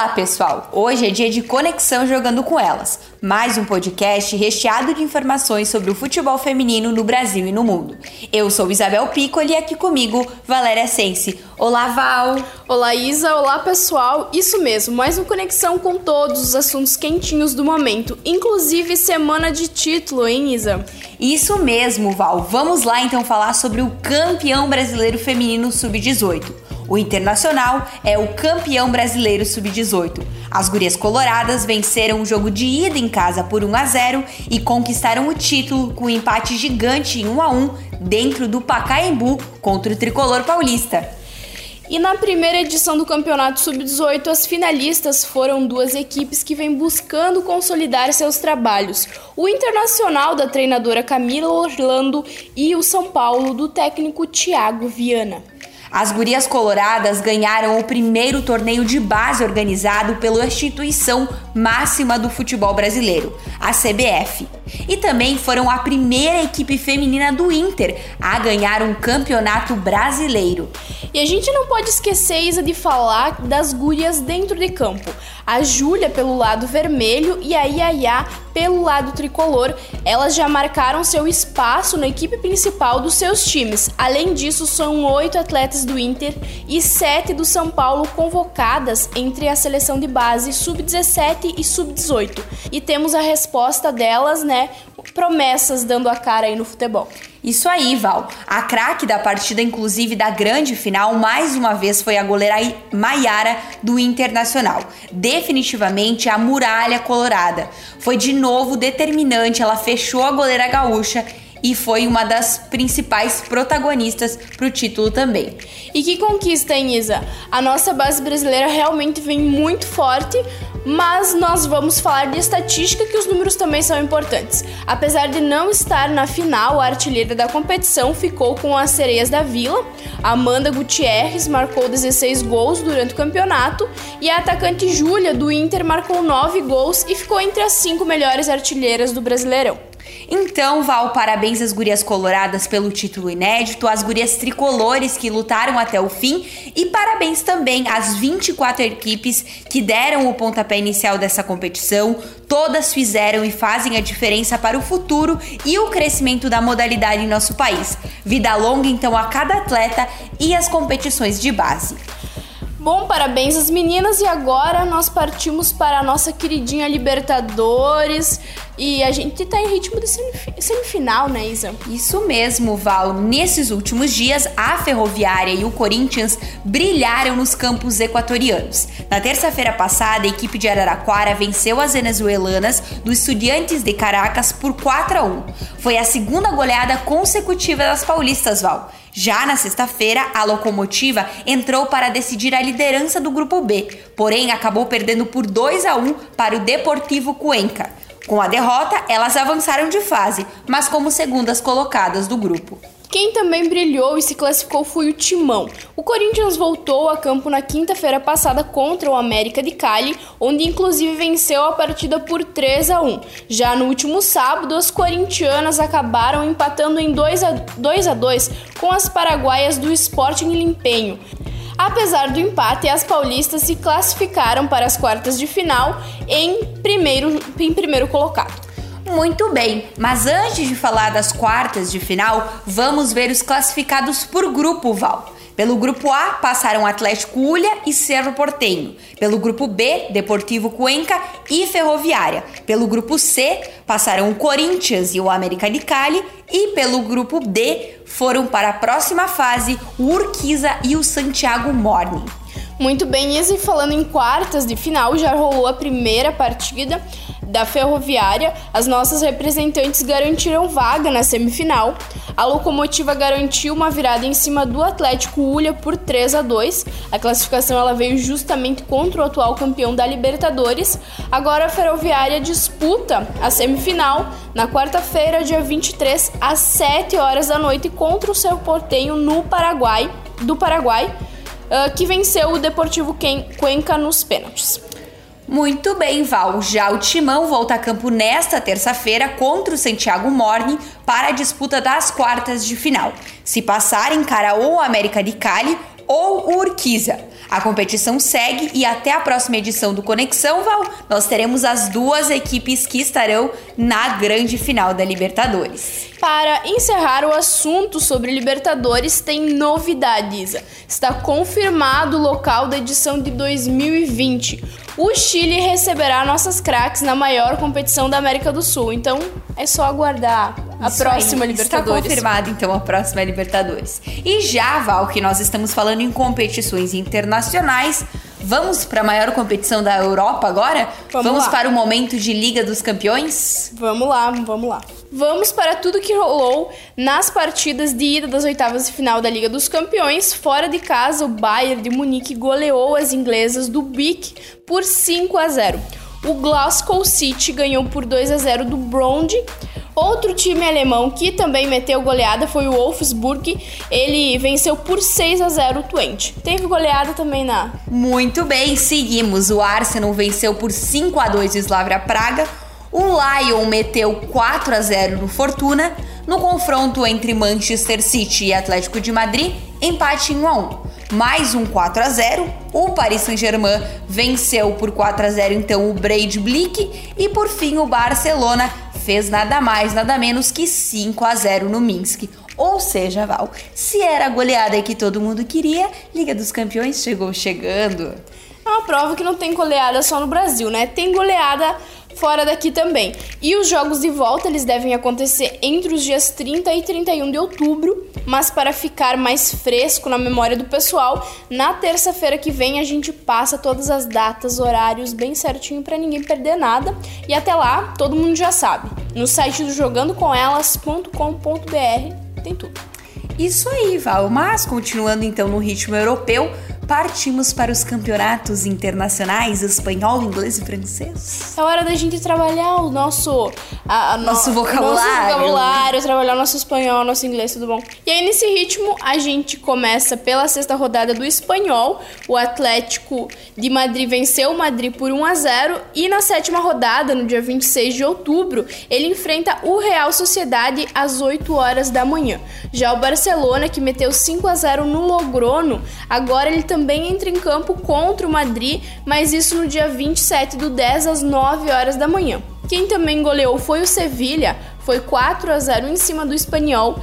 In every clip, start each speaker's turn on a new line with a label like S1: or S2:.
S1: Olá, pessoal! Hoje é dia de conexão jogando com elas. Mais um podcast recheado de informações sobre o futebol feminino no Brasil e no mundo. Eu sou Isabel Piccoli e aqui comigo Valéria Sense. Olá, Val!
S2: Olá, Isa! Olá, pessoal! Isso mesmo, mais uma conexão com todos os assuntos quentinhos do momento, inclusive semana de título, hein, Isa?
S1: Isso mesmo, Val! Vamos lá então falar sobre o campeão brasileiro feminino sub-18. O Internacional é o campeão brasileiro sub-18. As gurias coloradas venceram o jogo de ida em casa por 1 a 0 e conquistaram o título com um empate gigante em 1 a 1 dentro do Pacaembu contra o tricolor paulista.
S2: E na primeira edição do Campeonato Sub-18, as finalistas foram duas equipes que vêm buscando consolidar seus trabalhos: o Internacional da treinadora Camila Orlando e o São Paulo do técnico Thiago Viana.
S1: As gurias coloradas ganharam o primeiro torneio de base organizado pela instituição máxima do futebol brasileiro, a CBF. E também foram a primeira equipe feminina do Inter a ganhar um campeonato brasileiro.
S2: E a gente não pode esquecer, Isa, de falar das gurias dentro de campo. A Júlia pelo lado vermelho e a Yaya pelo lado tricolor. Elas já marcaram seu espaço na equipe principal dos seus times. Além disso, são oito atletas do Inter e sete do São Paulo convocadas entre a seleção de base sub-17 e sub-18. E temos a resposta delas, né? Promessas dando a cara aí no futebol.
S1: Isso aí, Val. A craque da partida, inclusive da grande final, mais uma vez foi a goleira Maiara do Internacional. Definitivamente a muralha colorada. Foi de novo determinante, ela fechou a goleira gaúcha e foi uma das principais protagonistas para o título também.
S2: E que conquista, hein, Isa? A nossa base brasileira realmente vem muito forte, mas nós vamos falar de estatística que os números também são importantes. Apesar de não estar na final, a artilheira da competição ficou com as sereias da Vila. Amanda Gutierrez marcou 16 gols durante o campeonato e a atacante Júlia do Inter marcou 9 gols e ficou entre as 5 melhores artilheiras do Brasileirão.
S1: Então, Val, parabéns às gurias coloradas pelo título inédito, às gurias tricolores que lutaram até o fim e parabéns também às 24 equipes que deram o pontapé inicial dessa competição. Todas fizeram e fazem a diferença para o futuro e o crescimento da modalidade em nosso país. Vida longa então a cada atleta e as competições de base.
S2: Bom, parabéns às meninas e agora nós partimos para a nossa queridinha Libertadores e a gente tá em ritmo de semifinal, né, Isa?
S1: Isso mesmo, Val. Nesses últimos dias, a Ferroviária e o Corinthians brilharam nos campos equatorianos. Na terça-feira passada, a equipe de Araraquara venceu as venezuelanas do Estudiantes de Caracas por 4 a 1. Foi a segunda goleada consecutiva das paulistas, Val. Já na sexta-feira, a locomotiva entrou para decidir a liderança do grupo B, porém acabou perdendo por 2 a 1 para o Deportivo Cuenca. Com a derrota, elas avançaram de fase, mas como segundas colocadas do grupo.
S2: Quem também brilhou e se classificou foi o Timão. O Corinthians voltou a campo na quinta-feira passada contra o América de Cali, onde inclusive venceu a partida por 3 a 1. Já no último sábado, as corintianas acabaram empatando em 2 a 2, a 2 com as paraguaias do Sporting Limpenho. Apesar do empate, as paulistas se classificaram para as quartas de final em primeiro, em primeiro colocado.
S1: Muito bem, mas antes de falar das quartas de final, vamos ver os classificados por grupo, Val. Pelo grupo A passaram Atlético Ulha e Cerro Portenho. Pelo grupo B, Deportivo Cuenca e Ferroviária. Pelo grupo C, passaram o Corinthians e o América de Cali. E pelo grupo D, foram para a próxima fase o Urquiza e o Santiago Morning.
S2: Muito bem, e falando em quartas de final, já rolou a primeira partida da Ferroviária, as nossas representantes garantiram vaga na semifinal. A Locomotiva garantiu uma virada em cima do Atlético Ulha por 3 a 2. A classificação ela veio justamente contra o atual campeão da Libertadores. Agora a Ferroviária disputa a semifinal na quarta-feira, dia 23, às 7 horas da noite contra o seu Portenho no Paraguai, do Paraguai, ah, que venceu o Deportivo Cuenca nos pênaltis.
S1: Muito bem, Val. Já o Timão volta a campo nesta terça-feira contra o Santiago Morning para a disputa das quartas de final. Se passar, encara ou América de Cali ou Urquiza. A competição segue e até a próxima edição do Conexão Val, nós teremos as duas equipes que estarão na grande final da Libertadores.
S2: Para encerrar o assunto sobre Libertadores, tem novidade, Isa. Está confirmado o local da edição de 2020. O Chile receberá nossas craques na maior competição da América do Sul. Então é só aguardar a Isso próxima aí. Libertadores.
S1: Está confirmado então a próxima Libertadores. E já, Val, que nós estamos falando em competições internacionais, Vamos para a maior competição da Europa agora? Vamos, vamos para o momento de Liga dos Campeões?
S2: Vamos lá, vamos lá. Vamos para tudo que rolou nas partidas de ida das oitavas de final da Liga dos Campeões. Fora de casa, o Bayern de Munique goleou as inglesas do BIC por 5 a 0. O Glasgow City ganhou por 2 a 0 do Brond. Outro time alemão que também meteu goleada foi o Wolfsburg. Ele venceu por 6 a 0 o Twente. Teve goleada também na.
S1: Muito bem, seguimos. O Arsenal venceu por 5 a 2 o Slavia Praga. O Lyon meteu 4 a 0 no Fortuna. No confronto entre Manchester City e Atlético de Madrid, empate em 1 a 1. Mais um 4 a 0. O Paris Saint-Germain venceu por 4 a 0 então o Braid Blick e por fim o Barcelona fez nada mais, nada menos que 5 a 0 no Minsk. Ou seja, Val, se era a goleada que todo mundo queria, Liga dos Campeões chegou chegando.
S2: É uma prova que não tem goleada só no Brasil, né? Tem goleada fora daqui também. E os jogos de volta eles devem acontecer entre os dias 30 e 31 de outubro, mas para ficar mais fresco na memória do pessoal, na terça-feira que vem a gente passa todas as datas, horários bem certinho para ninguém perder nada. E até lá, todo mundo já sabe. No site do jogandocomelas.com.br tem tudo.
S1: Isso aí, Val. Mas continuando então no ritmo europeu, partimos para os campeonatos internacionais espanhol, inglês e francês.
S2: É hora da gente trabalhar o nosso
S1: a, a nosso no, vocabulário,
S2: nosso vocabulário, trabalhar o nosso espanhol, nosso inglês, tudo bom? E aí nesse ritmo a gente começa pela sexta rodada do espanhol. O Atlético de Madrid venceu o Madrid por 1 a 0 e na sétima rodada, no dia 26 de outubro, ele enfrenta o Real Sociedade às 8 horas da manhã. Já o Barcelona, que meteu 5 a 0 no Logrono, agora ele também também entra em campo contra o Madrid, mas isso no dia 27 do 10 às 9 horas da manhã. Quem também goleou foi o Sevilha, foi 4 a 0 em cima do Espanhol.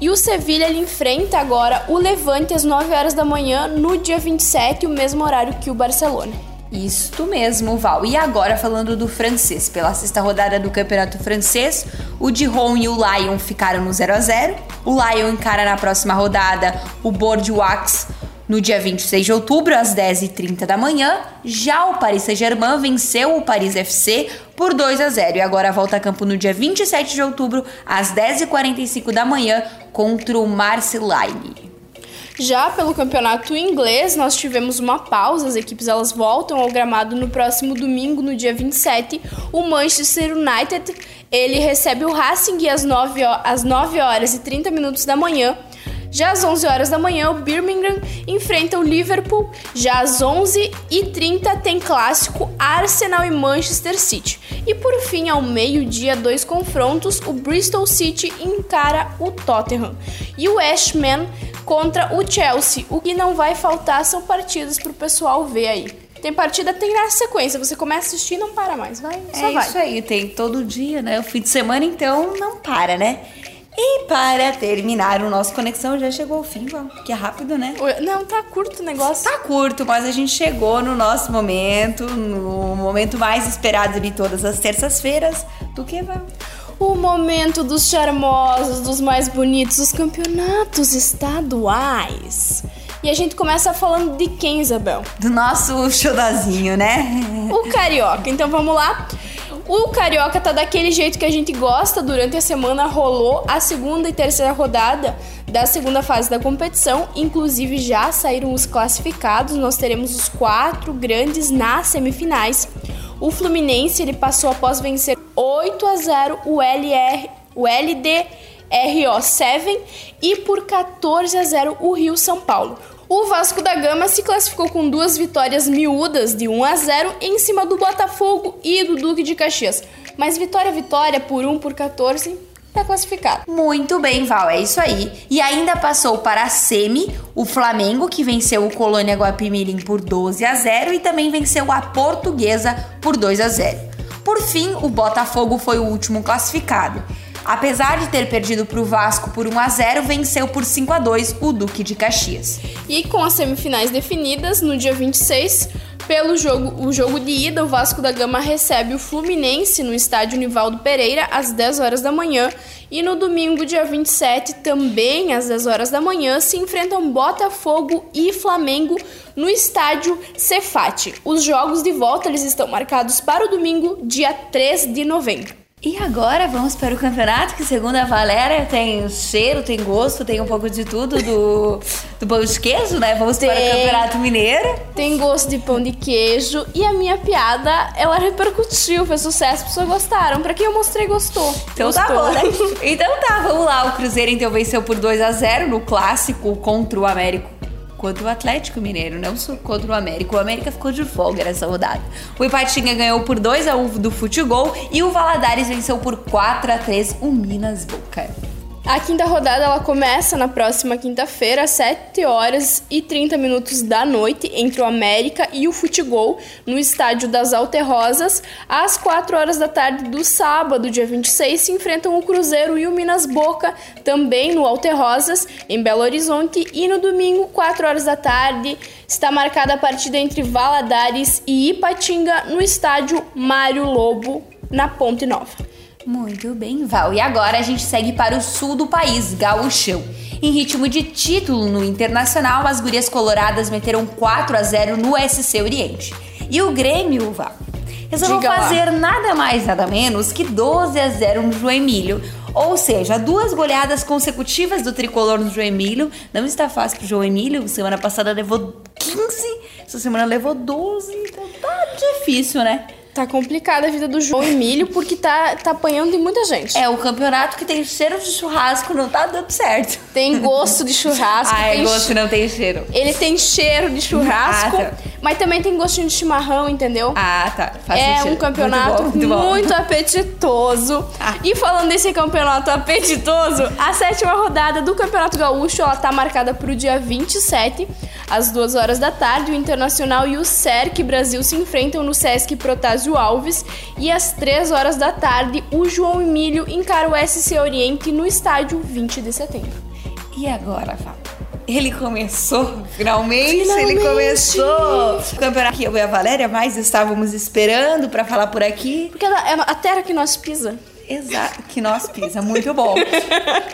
S2: E o Sevilha enfrenta agora o Levante às 9 horas da manhã no dia 27, o mesmo horário que o Barcelona.
S1: Isto mesmo, Val. E agora falando do francês. Pela sexta rodada do Campeonato Francês, o Dijon e o Lyon ficaram no 0 a 0. O Lyon encara na próxima rodada o Bordeaux no dia 26 de outubro, às 10h30 da manhã, já o Paris Saint-Germain venceu o Paris FC por 2 a 0 e agora volta a campo no dia 27 de outubro, às 10h45 da manhã, contra o Marseille.
S2: Já pelo campeonato inglês, nós tivemos uma pausa, as equipes elas voltam ao gramado no próximo domingo, no dia 27. O Manchester United, ele recebe o Racing às 9, às 9 horas e 30 minutos da manhã já às 11 horas da manhã, o Birmingham enfrenta o Liverpool. Já às 11h30 tem clássico Arsenal e Manchester City. E por fim, ao meio-dia, dois confrontos: o Bristol City encara o Tottenham e o West Ham contra o Chelsea. O que não vai faltar são partidas para o pessoal ver aí. Tem partida, tem na sequência. Você começa a assistir e não para mais. Vai, só
S1: é
S2: vai.
S1: isso aí, tem todo dia, né? O fim de semana, então, não para, né? E para terminar o nosso conexão, já chegou ao fim, que é rápido, né?
S2: Não, tá curto o negócio.
S1: Tá curto, mas a gente chegou no nosso momento, no momento mais esperado de todas as terças-feiras. Do que, Val?
S2: O momento dos charmosos, dos mais bonitos, dos campeonatos estaduais. E a gente começa falando de quem, Isabel?
S1: Do nosso xodazinho, né?
S2: O Carioca. Então vamos lá. O Carioca tá daquele jeito que a gente gosta. Durante a semana rolou a segunda e terceira rodada da segunda fase da competição. Inclusive já saíram os classificados. Nós teremos os quatro grandes nas semifinais. O Fluminense ele passou após vencer 8 a 0 o LR, o LDRO7 e por 14 a 0 o Rio São Paulo. O Vasco da Gama se classificou com duas vitórias miúdas de 1 a 0 em cima do Botafogo e do Duque de Caxias. Mas vitória vitória por 1 por 14 tá classificado.
S1: Muito bem, Val, é isso aí. E ainda passou para a semi o Flamengo, que venceu o Colônia Guapimirim por 12 a 0 e também venceu a Portuguesa por 2 a 0. Por fim, o Botafogo foi o último classificado. Apesar de ter perdido para o Vasco por 1 a 0, venceu por 5 a 2 o Duque de Caxias.
S2: E com as semifinais definidas, no dia 26, pelo jogo, o jogo de ida, o Vasco da Gama recebe o Fluminense no estádio Nivaldo Pereira às 10 horas da manhã. E no domingo, dia 27, também às 10 horas da manhã, se enfrentam Botafogo e Flamengo no estádio Cefate. Os jogos de volta eles estão marcados para o domingo, dia 3 de novembro.
S1: E agora vamos para o campeonato, que segundo a Valéria tem cheiro, tem gosto, tem um pouco de tudo do, do pão de queijo, né? Vamos tem, para o campeonato mineiro.
S2: Tem gosto de pão de queijo e a minha piada, ela repercutiu, fez sucesso, as pessoas gostaram. Para quem eu mostrei, gostou.
S1: Então
S2: gostou.
S1: tá bom, né? Então tá, vamos lá. O Cruzeiro então venceu por 2 a 0 no clássico contra o Américo contra o Atlético Mineiro, não contra o América. O América ficou de folga nessa rodada. O Ipatinga ganhou por 2 a 1 do Futebol e o Valadares venceu por 4 a 3 o Minas Boca.
S2: A quinta rodada ela começa na próxima quinta-feira, às 7 horas e 30 minutos da noite, entre o América e o Futebol, no estádio das Alterrosas. Às 4 horas da tarde do sábado, dia 26, se enfrentam o Cruzeiro e o Minas Boca, também no Alterrosas, em Belo Horizonte. E no domingo, 4 horas da tarde, está marcada a partida entre Valadares e Ipatinga, no estádio Mário Lobo, na Ponte Nova.
S1: Muito bem, Val. E agora a gente segue para o sul do país, Gauchão. Em ritmo de título no Internacional, as gurias coloradas meteram 4 a 0 no SC Oriente. E o Grêmio, Val, resolveu Diga fazer lá. nada mais, nada menos que 12 a 0 no Joemílio. Ou seja, duas goleadas consecutivas do tricolor no João Emílio. Não está fácil pro João Emílio. Semana passada levou 15, essa semana levou 12. Então tá difícil, né?
S2: Tá complicada a vida do João Emílio porque tá, tá apanhando de muita gente.
S1: É, o campeonato que tem cheiro de churrasco não tá dando certo.
S2: Tem gosto de churrasco.
S1: ah, é gosto não tem cheiro.
S2: Ele tem cheiro de churrasco, ah, tá. mas também tem gostinho de chimarrão, entendeu?
S1: Ah, tá.
S2: Faz é sentido. um campeonato muito, bom, muito, muito apetitoso. Ah. E falando desse campeonato apetitoso, a sétima rodada do Campeonato Gaúcho, ela tá marcada pro dia 27, às 2 horas da tarde. O Internacional e o SERC Brasil se enfrentam no Sesc Protásio Alves e às 3 horas da tarde o João Emílio encara o SC Oriente no estádio 20 de setembro.
S1: E agora, Fábio? Ele começou, finalmente, finalmente, ele começou. O campeonato que eu e a Valéria mais estávamos esperando para falar por aqui.
S2: Porque é a terra que nós pisa.
S1: Exato, que nós pisa, muito bom.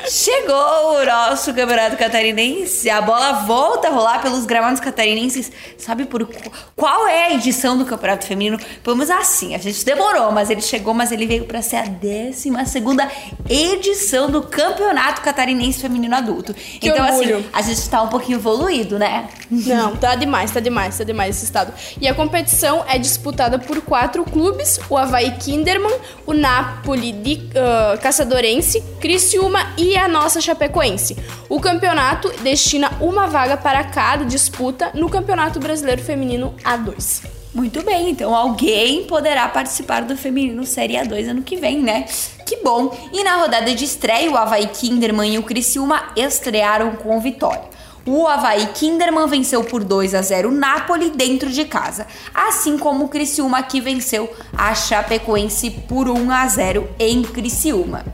S1: Chegou o nosso campeonato catarinense, a bola volta a rolar pelos gramados catarinenses. Sabe por qual é a edição do campeonato feminino? Vamos assim, a gente demorou, mas ele chegou, mas ele veio para ser a 12 segunda edição do campeonato catarinense feminino adulto.
S2: Que
S1: então
S2: orgulho.
S1: assim, a gente tá um pouquinho evoluído, né?
S2: Não, tá demais, tá demais, tá demais esse estado. E a competição é disputada por quatro clubes: o Havaí Kinderman, o Napoli de uh, Caçadorense, Criciúma e a nossa Chapecoense. O campeonato destina uma vaga para cada disputa no Campeonato Brasileiro Feminino A2.
S1: Muito bem, então alguém poderá participar do Feminino Série A2 ano que vem, né? Que bom! E na rodada de estreia, o Havaí Kinderman e o Criciúma estrearam com vitória. O Havaí Kinderman venceu por 2 a 0 o Napoli dentro de casa, assim como o Criciúma que venceu a Chapecoense por 1 a 0 em Criciúma.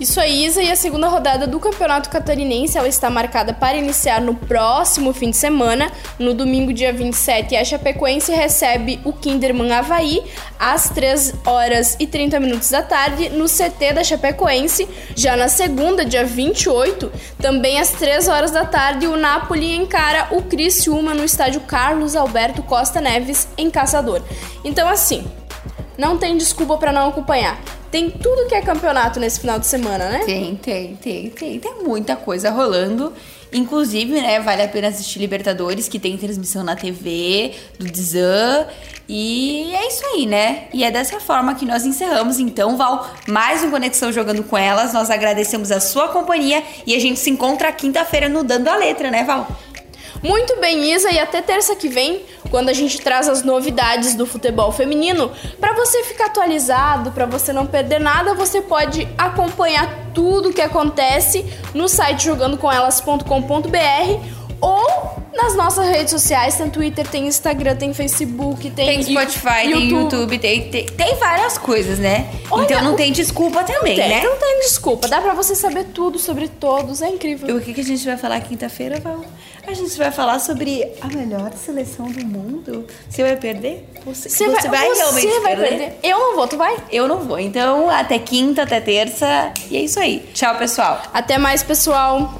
S2: Isso aí, Isa, e a segunda rodada do Campeonato Catarinense ela está marcada para iniciar no próximo fim de semana. No domingo, dia 27, a Chapecoense recebe o Kinderman Havaí às 3 horas e 30 minutos da tarde no CT da Chapecoense. Já na segunda, dia 28, também às 3 horas da tarde, o Napoli encara o Criciúma no estádio Carlos Alberto Costa Neves, em Caçador. Então, assim, não tem desculpa para não acompanhar. Tem tudo que é campeonato nesse final de semana, né?
S1: Tem, tem, tem, tem. Tem muita coisa rolando. Inclusive, né, vale a pena assistir Libertadores, que tem transmissão na TV, do Dzan. E é isso aí, né? E é dessa forma que nós encerramos, então, Val, mais um Conexão Jogando com Elas. Nós agradecemos a sua companhia e a gente se encontra quinta-feira no Dando a Letra, né, Val?
S2: Muito bem, Isa, e até terça que vem, quando a gente traz as novidades do futebol feminino, para você ficar atualizado, para você não perder nada, você pode acompanhar tudo o que acontece no site jogandocomelas.com.br ou nas nossas redes sociais, tem Twitter, tem Instagram, tem Facebook, tem,
S1: tem Spotify, YouTube. tem YouTube, tem, tem, tem, várias coisas, né? Olha, então não tem desculpa também,
S2: tem,
S1: né?
S2: Não tem desculpa, dá pra você saber tudo sobre todos, é incrível.
S1: E o que, que a gente vai falar quinta-feira, Val? A gente vai falar sobre a melhor seleção do mundo. Você vai perder?
S2: Você, você, você vai, vai realmente você vai perder? perder? Eu não vou, tu vai?
S1: Eu não vou. Então, até quinta, até terça. E é isso aí. Tchau, pessoal.
S2: Até mais, pessoal.